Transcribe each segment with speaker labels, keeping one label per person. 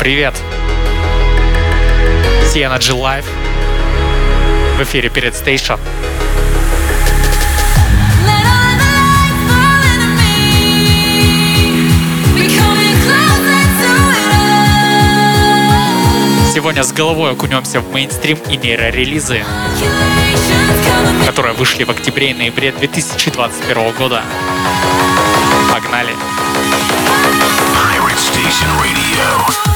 Speaker 1: Привет! Energy Live в эфире перед Station. Сегодня с головой окунемся в мейнстрим и нейрорелизы, которые вышли в октябре и ноябре 2021 года. Погнали! Pirate Station Radio.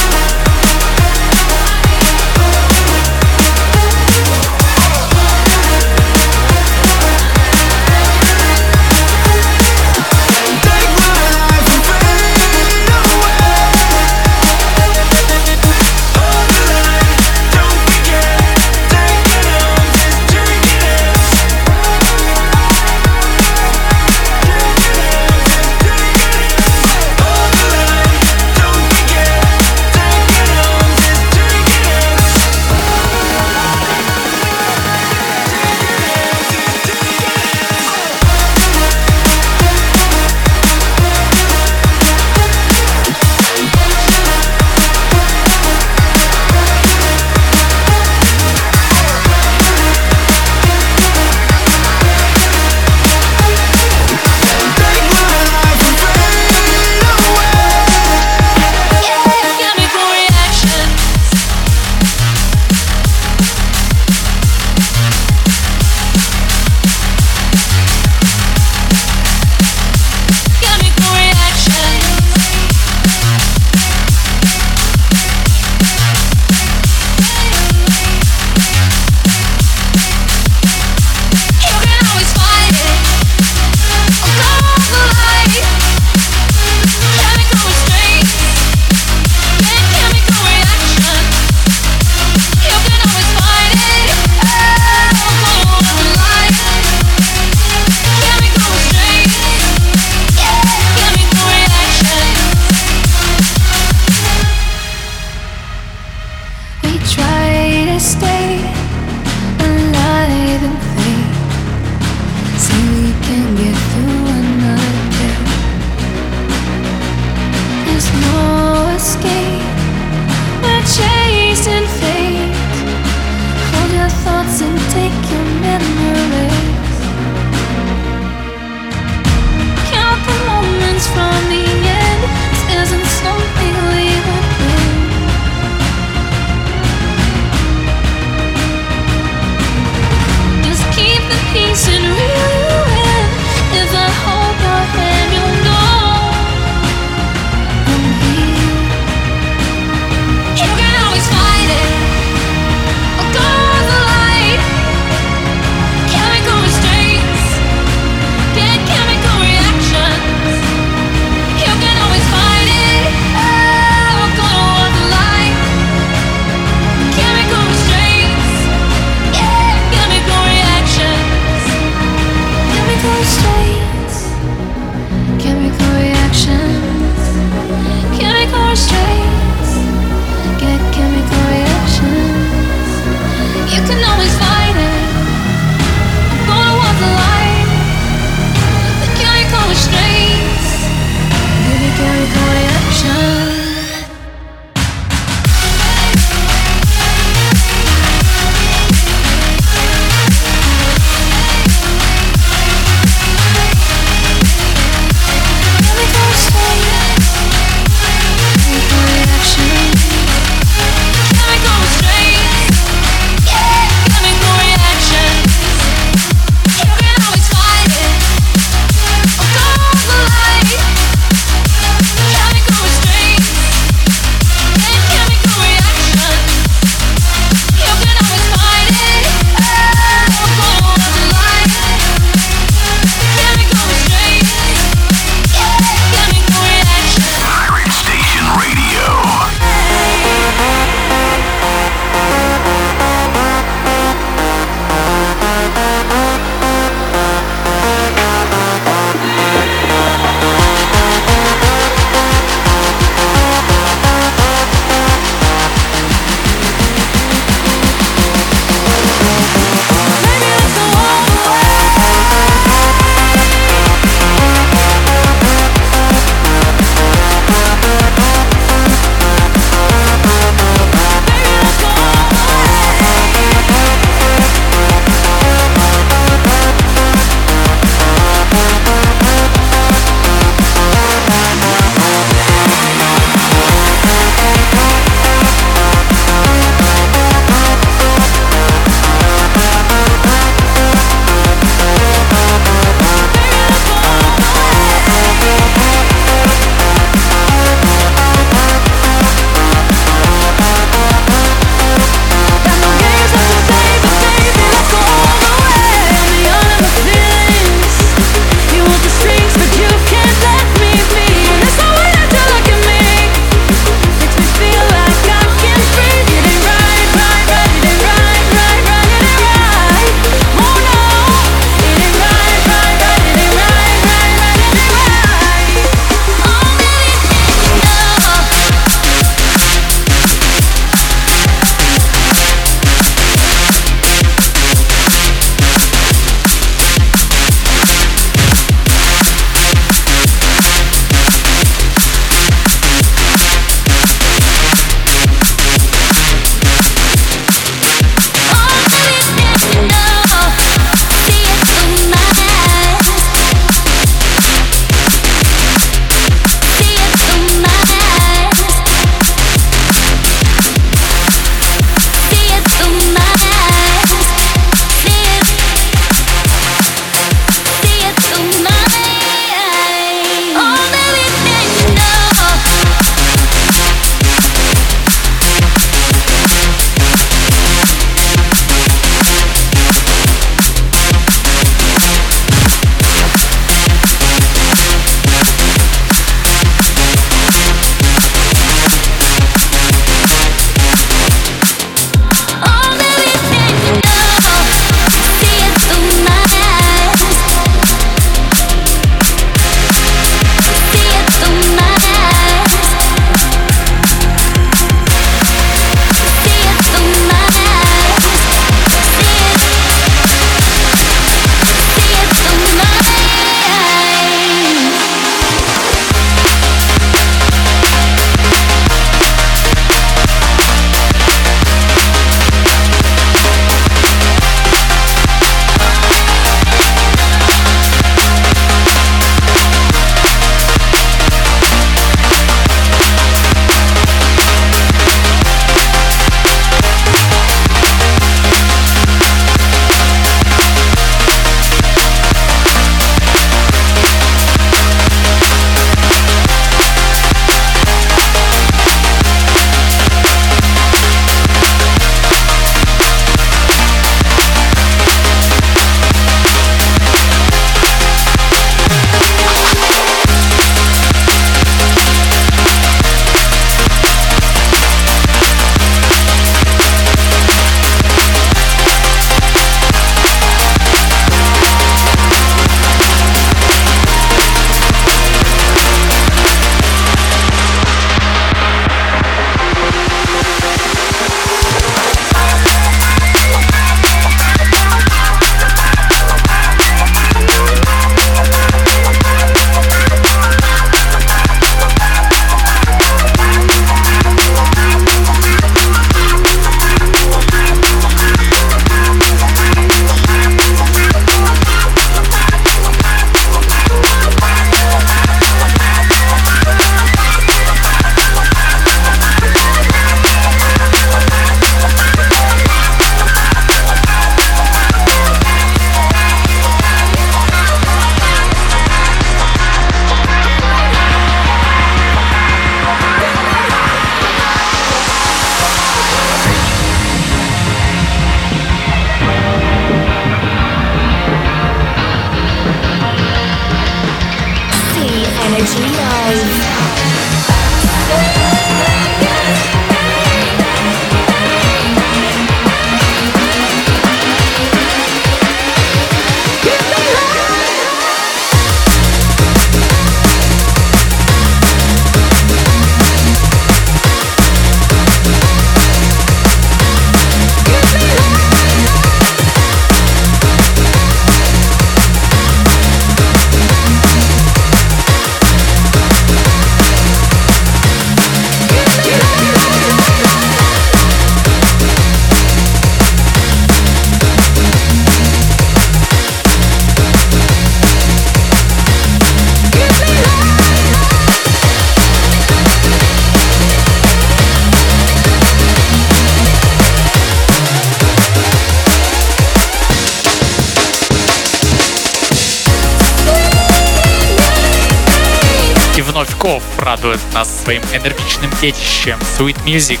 Speaker 2: Радует нас своим энергичным детищем Sweet Music.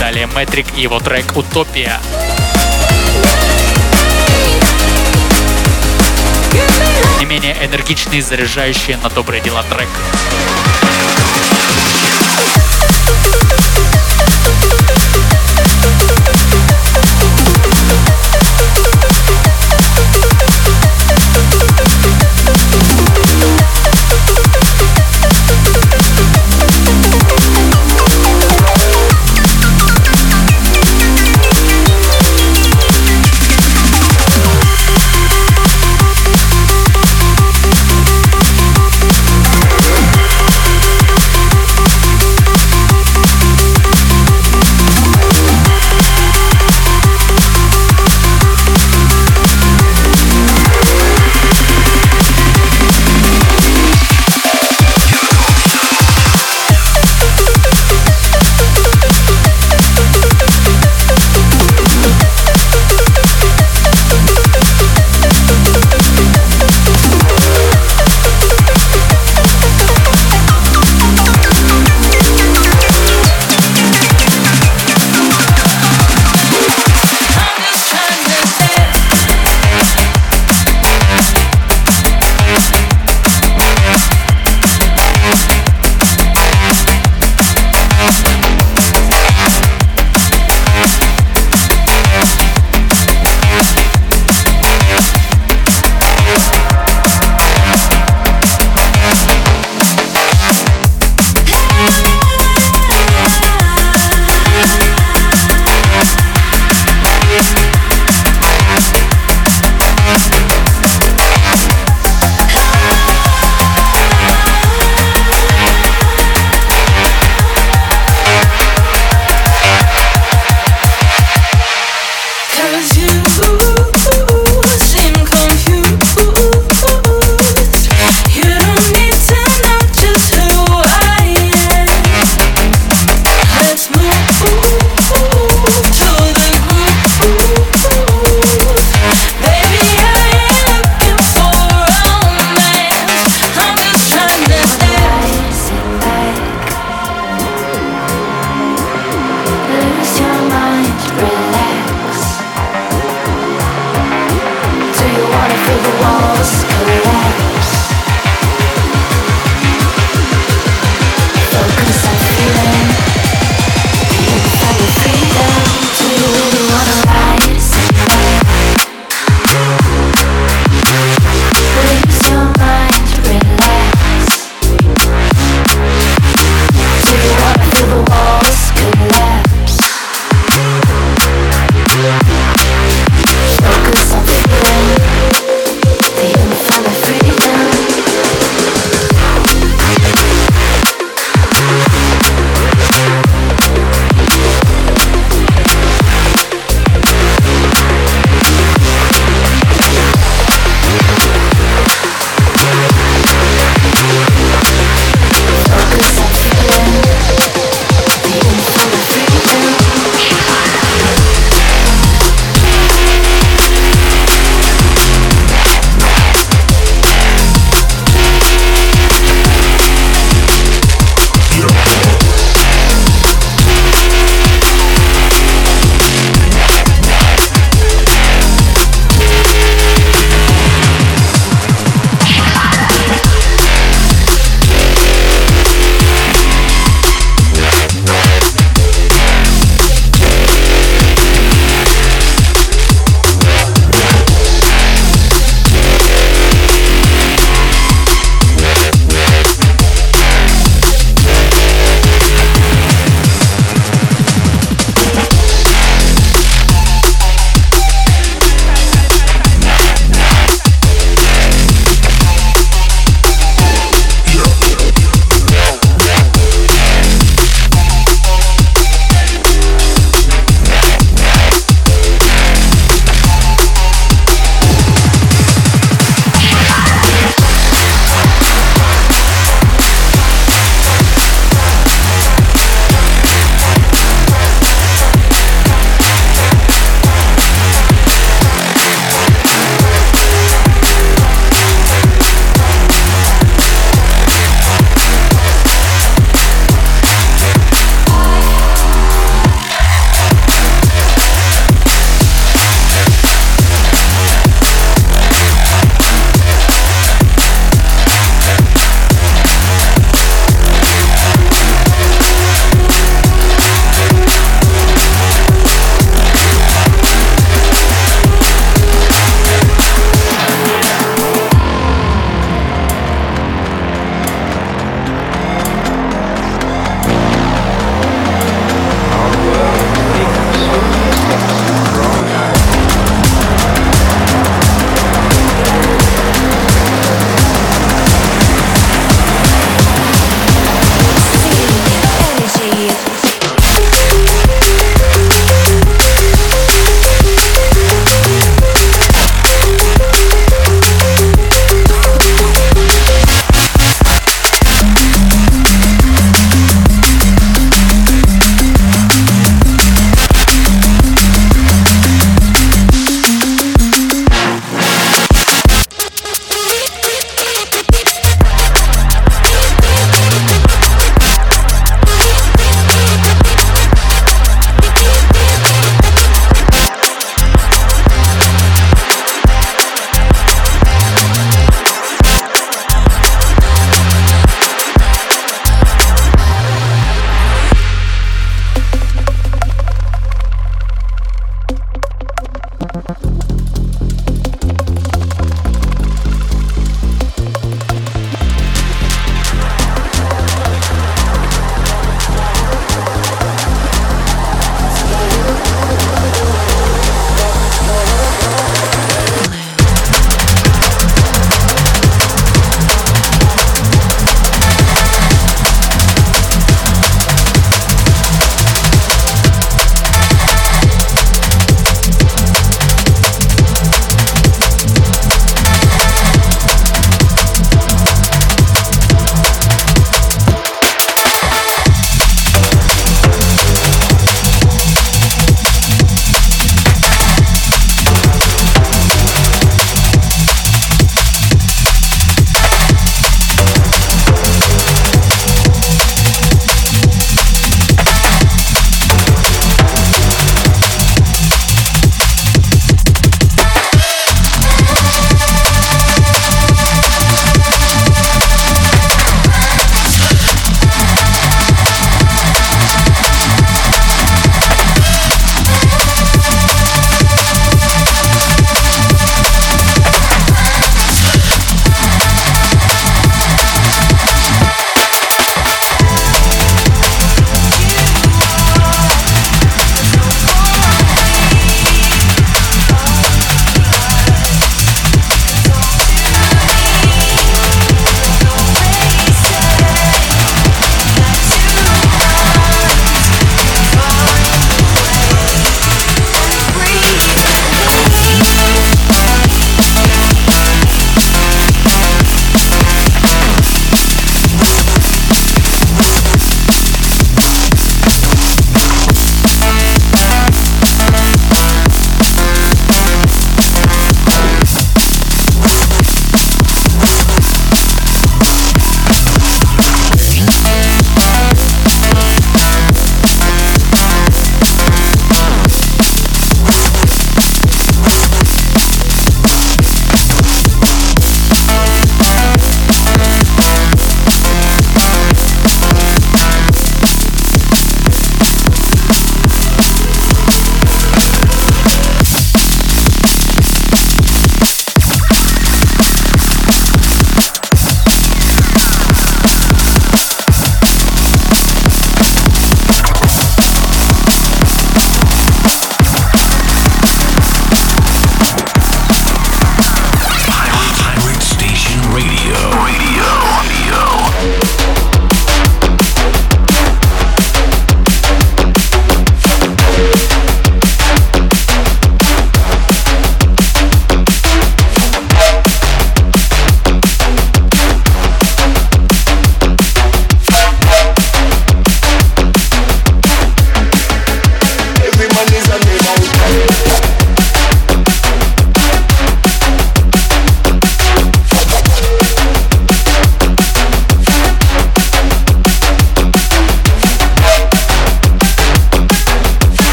Speaker 2: Далее Метрик и его трек «Утопия». Не менее энергичный, заряжающий на добрые дела трек.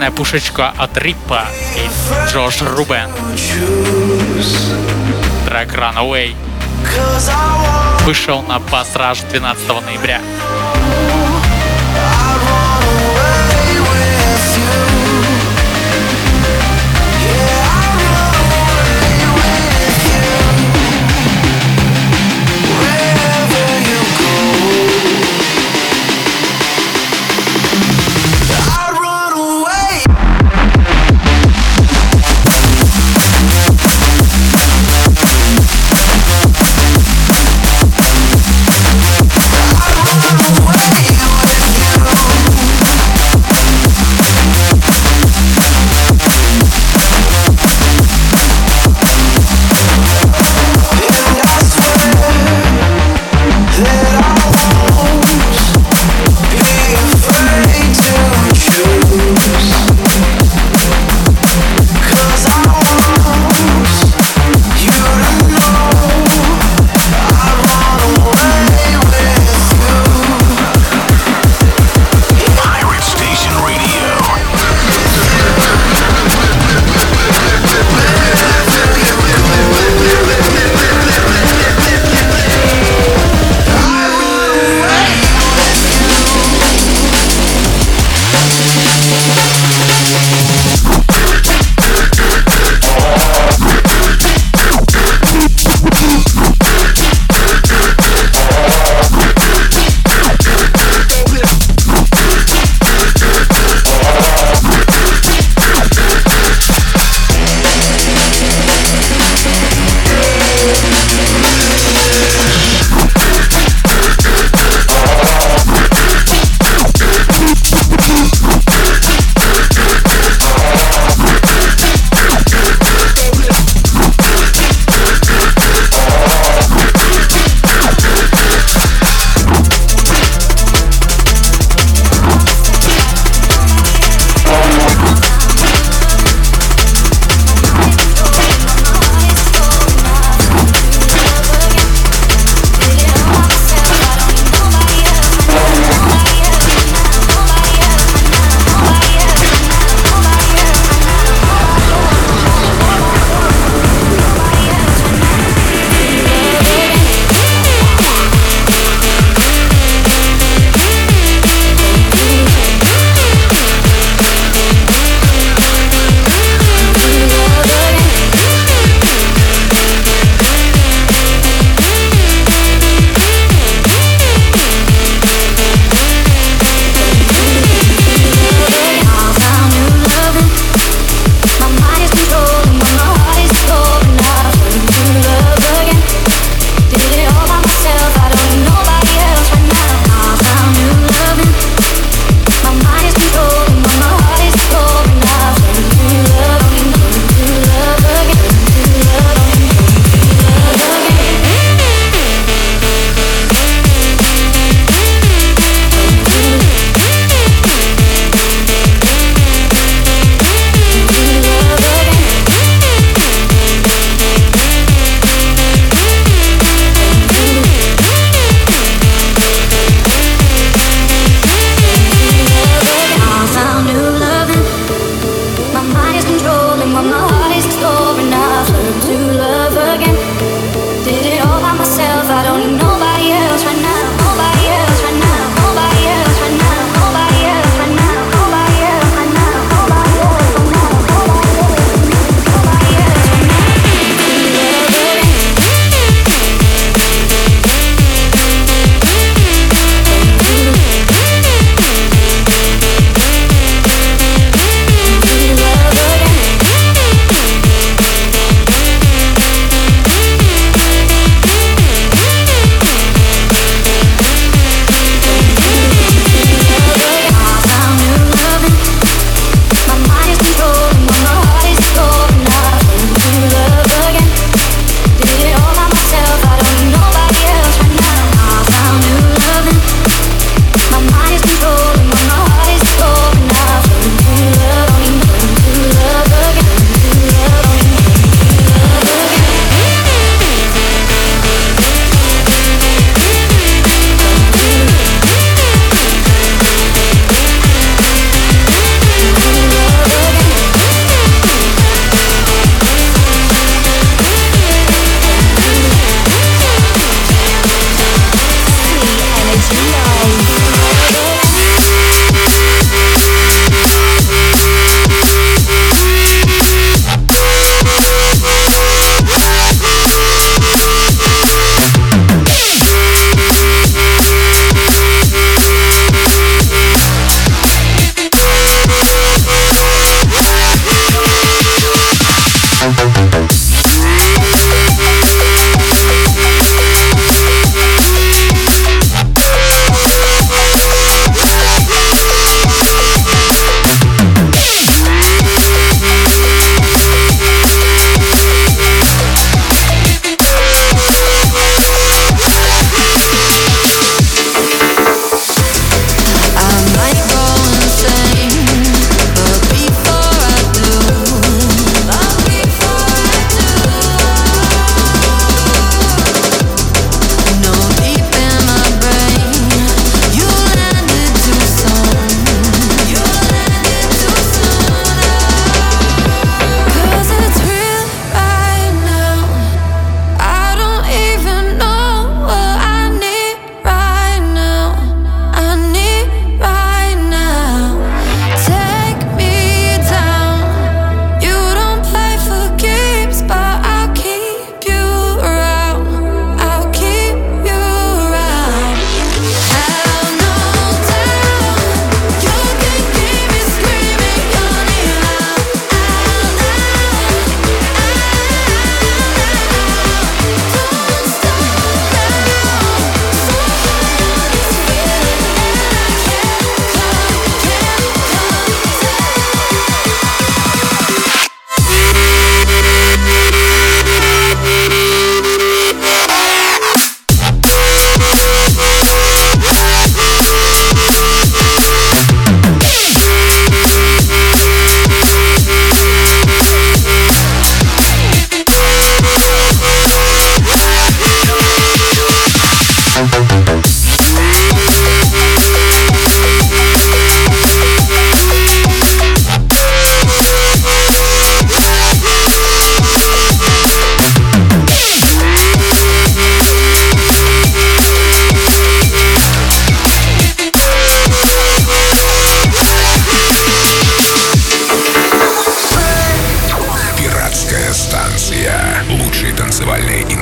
Speaker 3: железная пушечка от Риппа и Джош Рубен. Трек Runaway вышел на Bass Rush 12 ноября.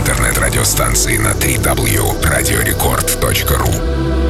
Speaker 4: интернет-радиостанции
Speaker 2: на www.radiorecord.ru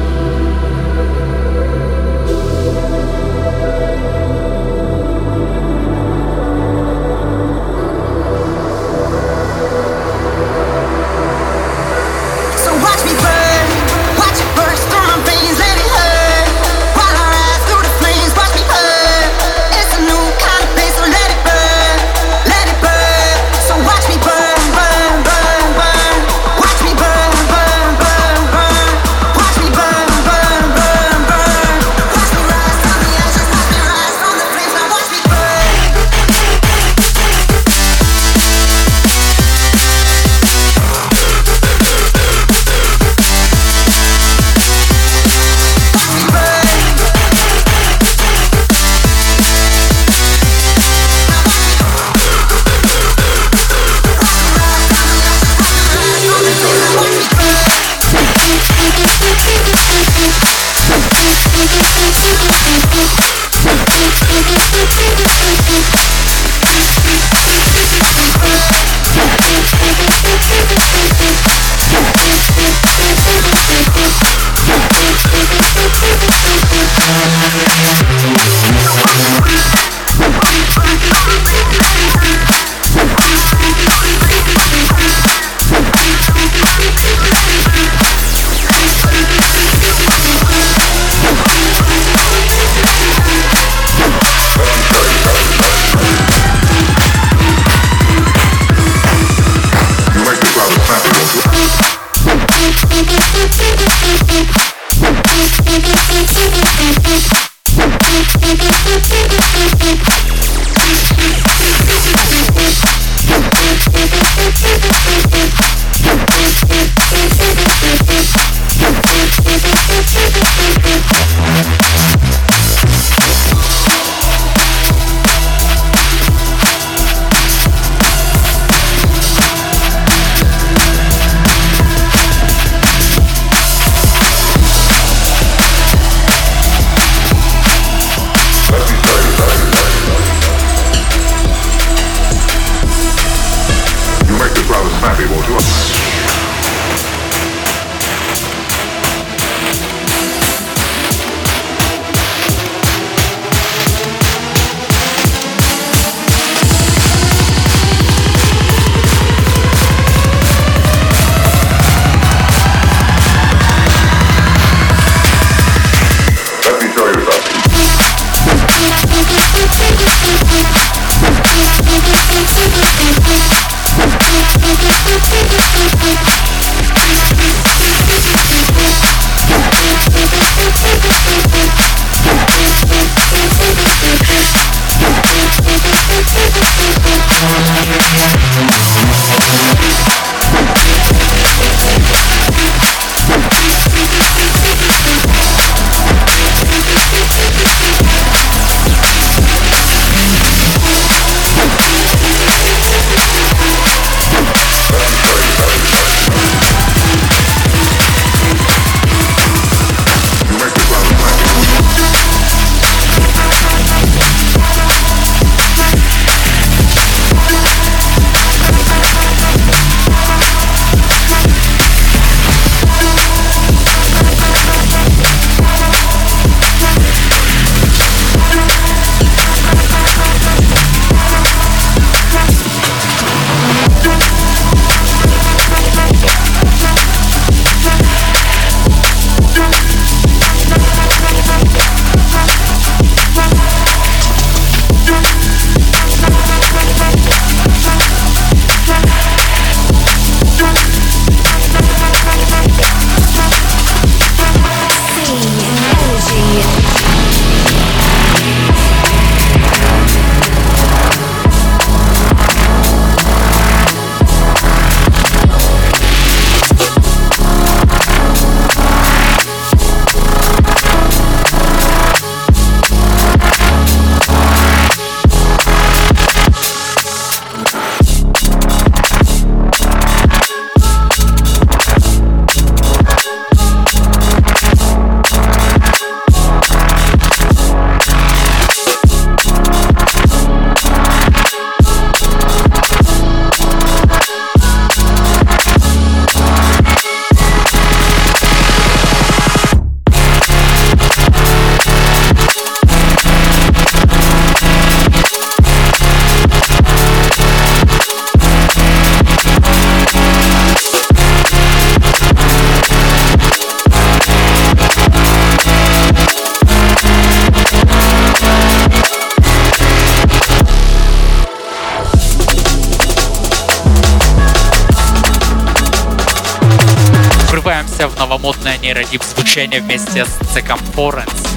Speaker 2: звучание вместе с Circumference.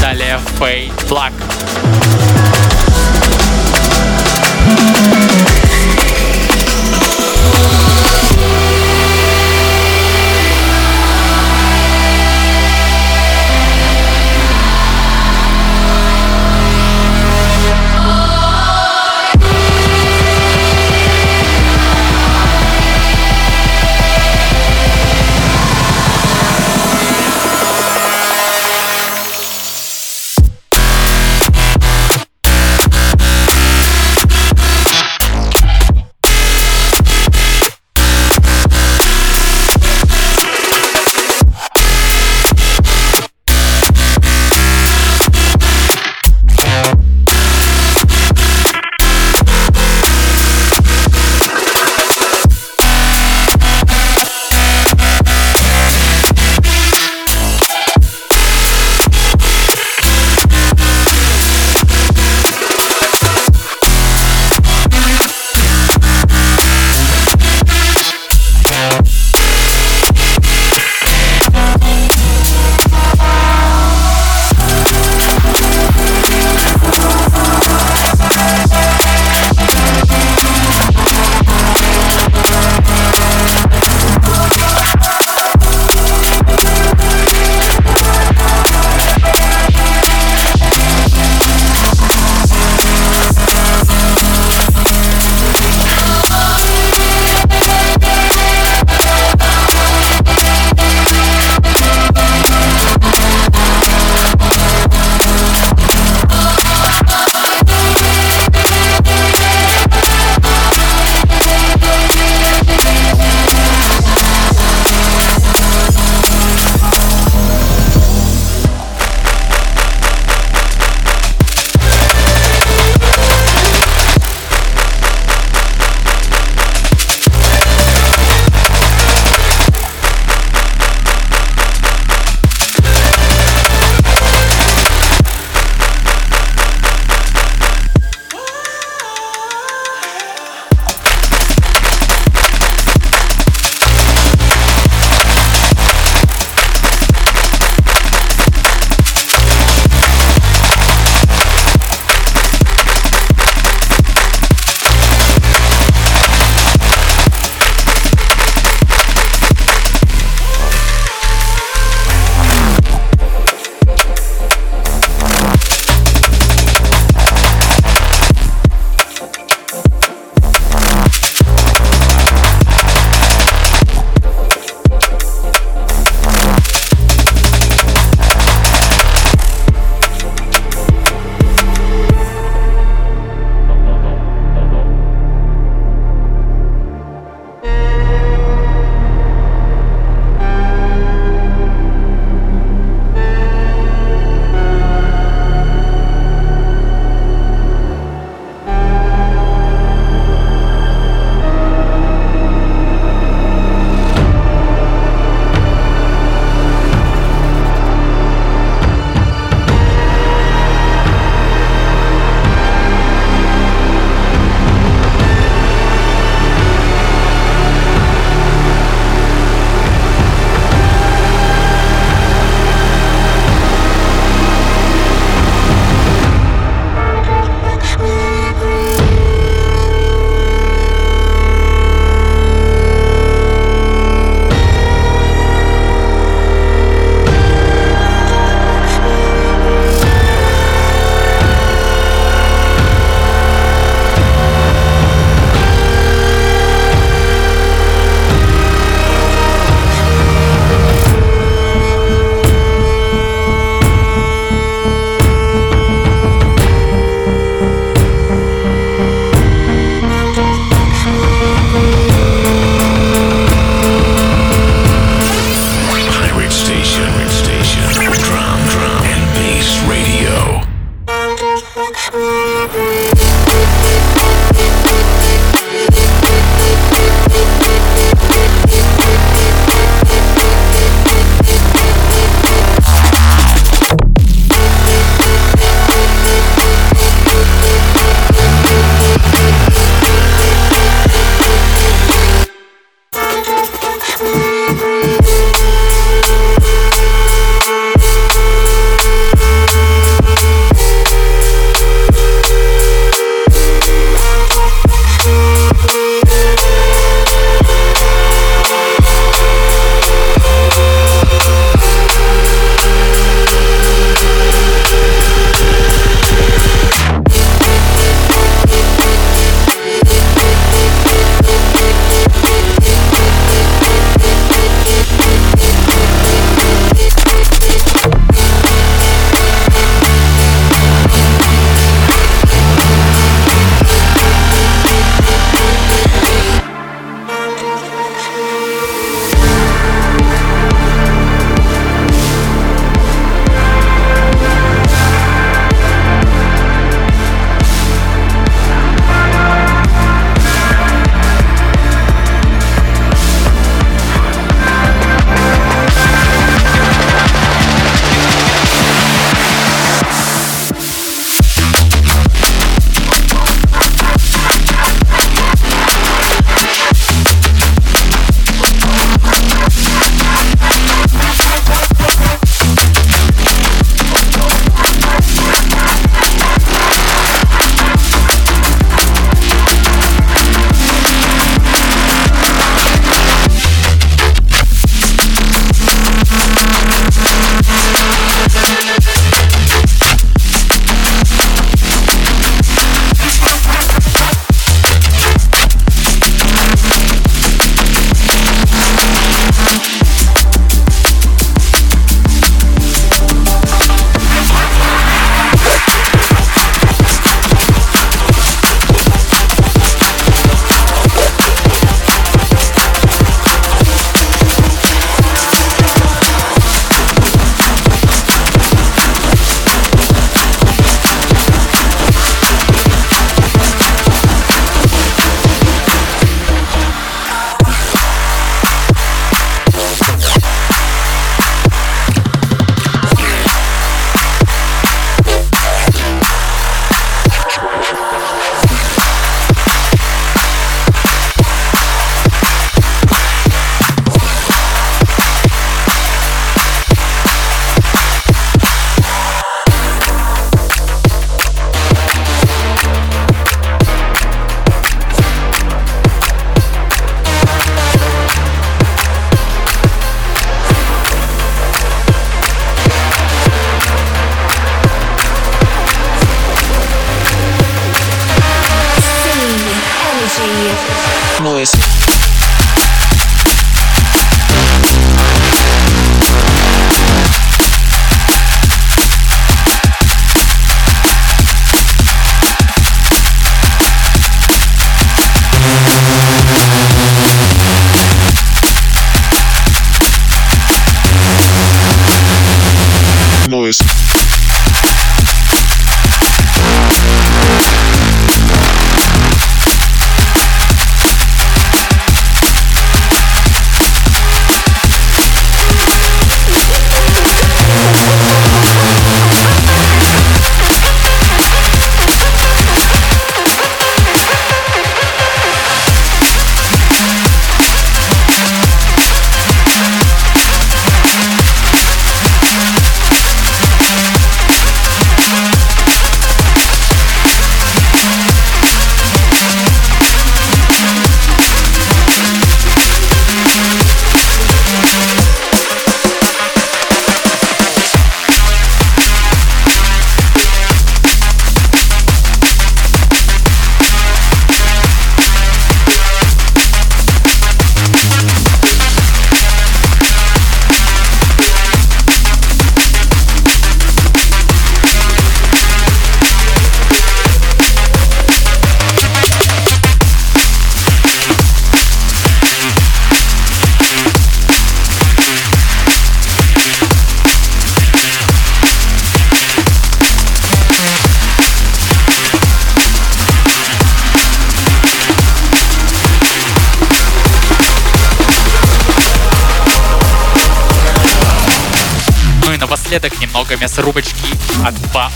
Speaker 2: Далее Fade Black.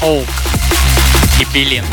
Speaker 1: Баоук и Билин.